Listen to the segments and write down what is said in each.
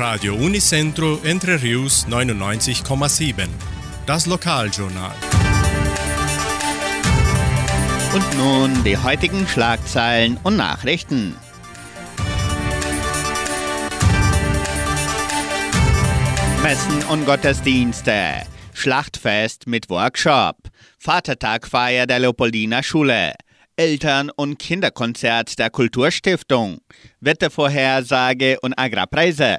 Radio Unicentro Entre Rius 99,7. Das Lokaljournal. Und nun die heutigen Schlagzeilen und Nachrichten. Messen und Gottesdienste. Schlachtfest mit Workshop. Vatertagfeier der Leopoldina Schule. Eltern- und Kinderkonzert der Kulturstiftung. Wettervorhersage und Agrarpreise.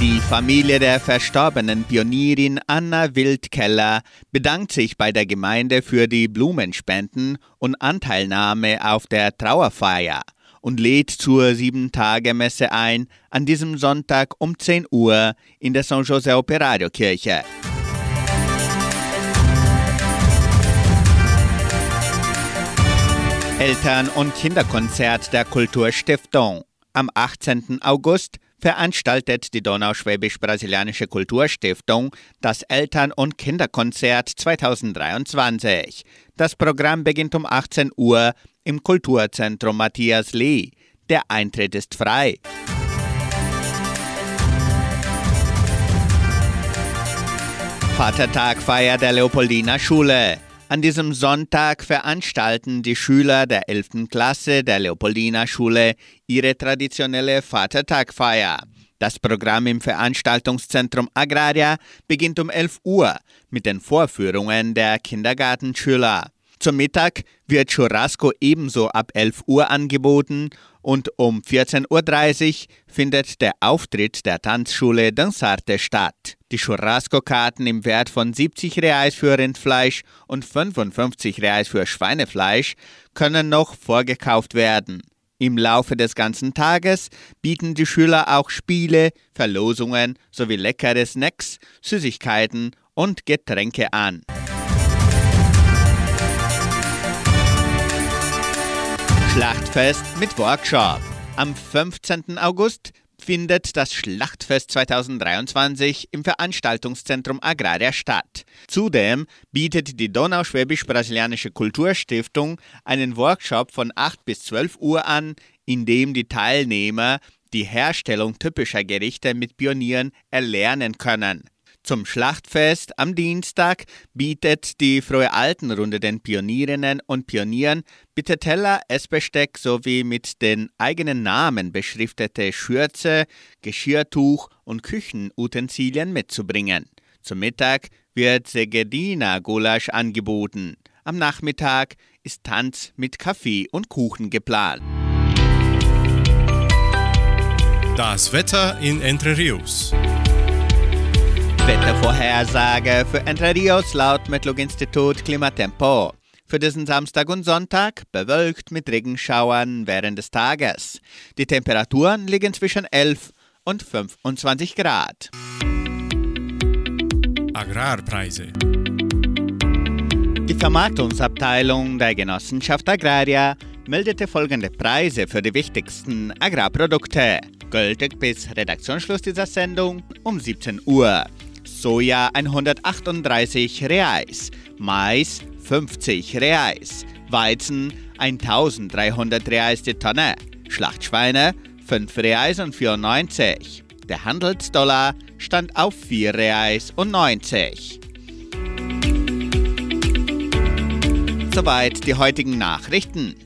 Die Familie der verstorbenen Pionierin Anna Wildkeller bedankt sich bei der Gemeinde für die Blumenspenden und Anteilnahme auf der Trauerfeier und lädt zur Sieben-Tage-Messe ein an diesem Sonntag um 10 Uhr in der San José Operario Kirche. Eltern- und Kinderkonzert der Kulturstiftung. Am 18. August veranstaltet die Donauschwäbisch-Brasilianische Kulturstiftung das Eltern- und Kinderkonzert 2023. Das Programm beginnt um 18 Uhr im Kulturzentrum Matthias Lee. Der Eintritt ist frei. Vatertagfeier der Leopoldina Schule. An diesem Sonntag veranstalten die Schüler der 11. Klasse der Leopoldina Schule ihre traditionelle Vatertagfeier. Das Programm im Veranstaltungszentrum Agraria beginnt um 11 Uhr mit den Vorführungen der Kindergartenschüler. Zum Mittag wird Churrasco ebenso ab 11 Uhr angeboten und um 14.30 Uhr findet der Auftritt der Tanzschule Dansarte statt. Die Churrasco-Karten im Wert von 70 Reais für Rindfleisch und 55 Reais für Schweinefleisch können noch vorgekauft werden. Im Laufe des ganzen Tages bieten die Schüler auch Spiele, Verlosungen sowie leckere Snacks, Süßigkeiten und Getränke an. Schlachtfest mit Workshop. Am 15. August findet das Schlachtfest 2023 im Veranstaltungszentrum Agraria statt. Zudem bietet die Donauschwäbisch-Brasilianische Kulturstiftung einen Workshop von 8 bis 12 Uhr an, in dem die Teilnehmer die Herstellung typischer Gerichte mit Pionieren erlernen können. Zum Schlachtfest am Dienstag bietet die Frohe Altenrunde den Pionierinnen und Pionieren bitte Teller, Essbesteck sowie mit den eigenen Namen beschriftete Schürze, Geschirrtuch und Küchenutensilien mitzubringen. Zum Mittag wird Segedina Gulasch angeboten. Am Nachmittag ist Tanz mit Kaffee und Kuchen geplant. Das Wetter in Entre Rios. Wettervorhersage für Entre Rios laut Metlog-Institut Klimatempo. Für diesen Samstag und Sonntag bewölkt mit Regenschauern während des Tages. Die Temperaturen liegen zwischen 11 und 25 Grad. Agrarpreise. Die Vermarktungsabteilung der Genossenschaft Agraria meldete folgende Preise für die wichtigsten Agrarprodukte. Gültig bis Redaktionsschluss dieser Sendung um 17 Uhr. Soja 138 Reais, Mais 50 Reais, Weizen 1300 Reais die Tonne, Schlachtschweine 5 Reais und 94. Der Handelsdollar stand auf 4 Reais und 90. Soweit die heutigen Nachrichten.